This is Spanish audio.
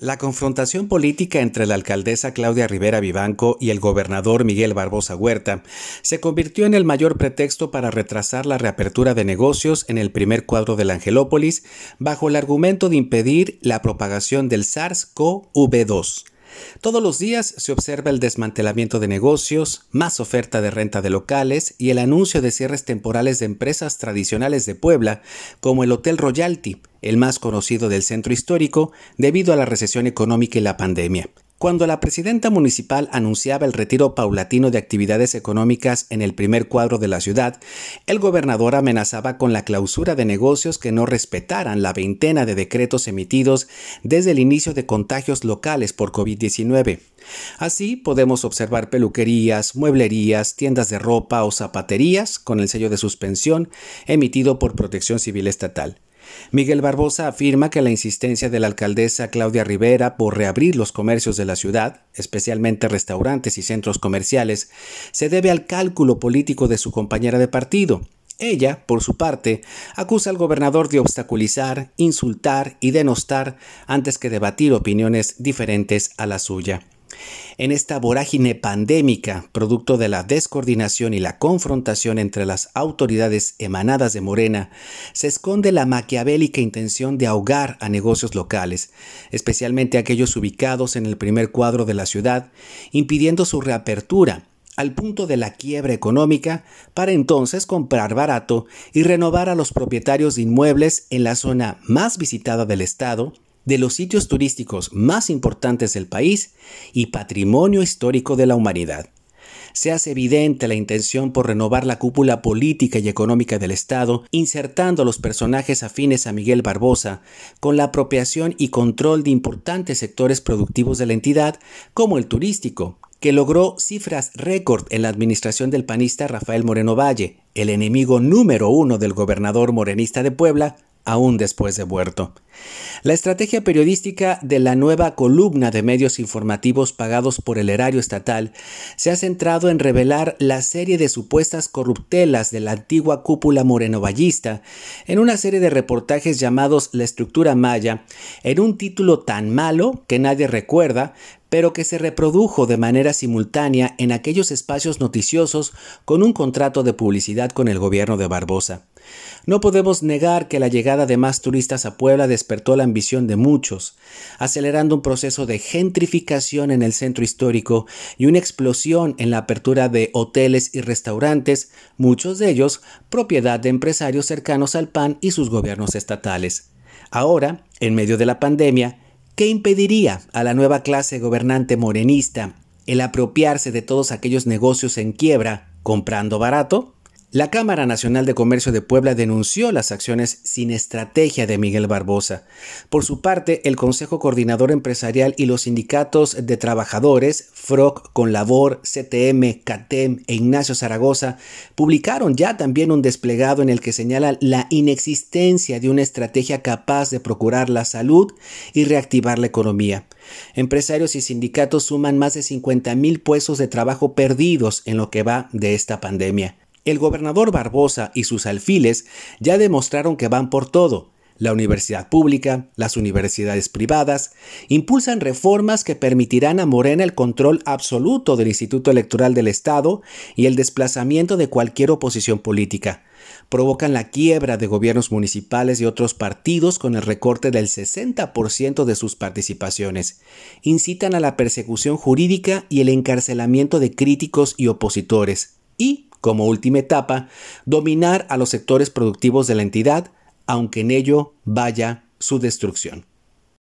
La confrontación política entre la alcaldesa Claudia Rivera Vivanco y el gobernador Miguel Barbosa Huerta se convirtió en el mayor pretexto para retrasar la reapertura de negocios en el primer cuadro de la Angelópolis bajo el argumento de impedir la propagación del SARS-CoV-2. Todos los días se observa el desmantelamiento de negocios, más oferta de renta de locales y el anuncio de cierres temporales de empresas tradicionales de Puebla, como el Hotel Royalty, el más conocido del centro histórico, debido a la recesión económica y la pandemia. Cuando la presidenta municipal anunciaba el retiro paulatino de actividades económicas en el primer cuadro de la ciudad, el gobernador amenazaba con la clausura de negocios que no respetaran la veintena de decretos emitidos desde el inicio de contagios locales por COVID-19. Así podemos observar peluquerías, mueblerías, tiendas de ropa o zapaterías con el sello de suspensión emitido por Protección Civil Estatal. Miguel Barbosa afirma que la insistencia de la alcaldesa Claudia Rivera por reabrir los comercios de la ciudad, especialmente restaurantes y centros comerciales, se debe al cálculo político de su compañera de partido. Ella, por su parte, acusa al gobernador de obstaculizar, insultar y denostar antes que debatir opiniones diferentes a la suya. En esta vorágine pandémica, producto de la descoordinación y la confrontación entre las autoridades emanadas de Morena, se esconde la maquiavélica intención de ahogar a negocios locales, especialmente aquellos ubicados en el primer cuadro de la ciudad, impidiendo su reapertura al punto de la quiebra económica para entonces comprar barato y renovar a los propietarios de inmuebles en la zona más visitada del estado de los sitios turísticos más importantes del país y patrimonio histórico de la humanidad. Se hace evidente la intención por renovar la cúpula política y económica del Estado, insertando a los personajes afines a Miguel Barbosa, con la apropiación y control de importantes sectores productivos de la entidad, como el turístico, que logró cifras récord en la administración del panista Rafael Moreno Valle, el enemigo número uno del gobernador morenista de Puebla, aún después de muerto. La estrategia periodística de la nueva columna de medios informativos pagados por el erario estatal se ha centrado en revelar la serie de supuestas corruptelas de la antigua cúpula morenovallista en una serie de reportajes llamados La estructura maya, en un título tan malo que nadie recuerda, pero que se reprodujo de manera simultánea en aquellos espacios noticiosos con un contrato de publicidad con el gobierno de Barbosa. No podemos negar que la llegada de más turistas a Puebla despertó la ambición de muchos, acelerando un proceso de gentrificación en el centro histórico y una explosión en la apertura de hoteles y restaurantes, muchos de ellos propiedad de empresarios cercanos al PAN y sus gobiernos estatales. Ahora, en medio de la pandemia, ¿Qué impediría a la nueva clase gobernante morenista el apropiarse de todos aquellos negocios en quiebra comprando barato? La Cámara Nacional de Comercio de Puebla denunció las acciones sin estrategia de Miguel Barbosa. Por su parte, el Consejo Coordinador Empresarial y los sindicatos de trabajadores, FROC, Conlabor, CTM, CATEM e Ignacio Zaragoza, publicaron ya también un desplegado en el que señalan la inexistencia de una estrategia capaz de procurar la salud y reactivar la economía. Empresarios y sindicatos suman más de 50 mil puestos de trabajo perdidos en lo que va de esta pandemia. El gobernador Barbosa y sus alfiles ya demostraron que van por todo. La universidad pública, las universidades privadas, impulsan reformas que permitirán a Morena el control absoluto del Instituto Electoral del Estado y el desplazamiento de cualquier oposición política. Provocan la quiebra de gobiernos municipales y otros partidos con el recorte del 60% de sus participaciones. Incitan a la persecución jurídica y el encarcelamiento de críticos y opositores. Y como última etapa, dominar a los sectores productivos de la entidad, aunque en ello vaya su destrucción.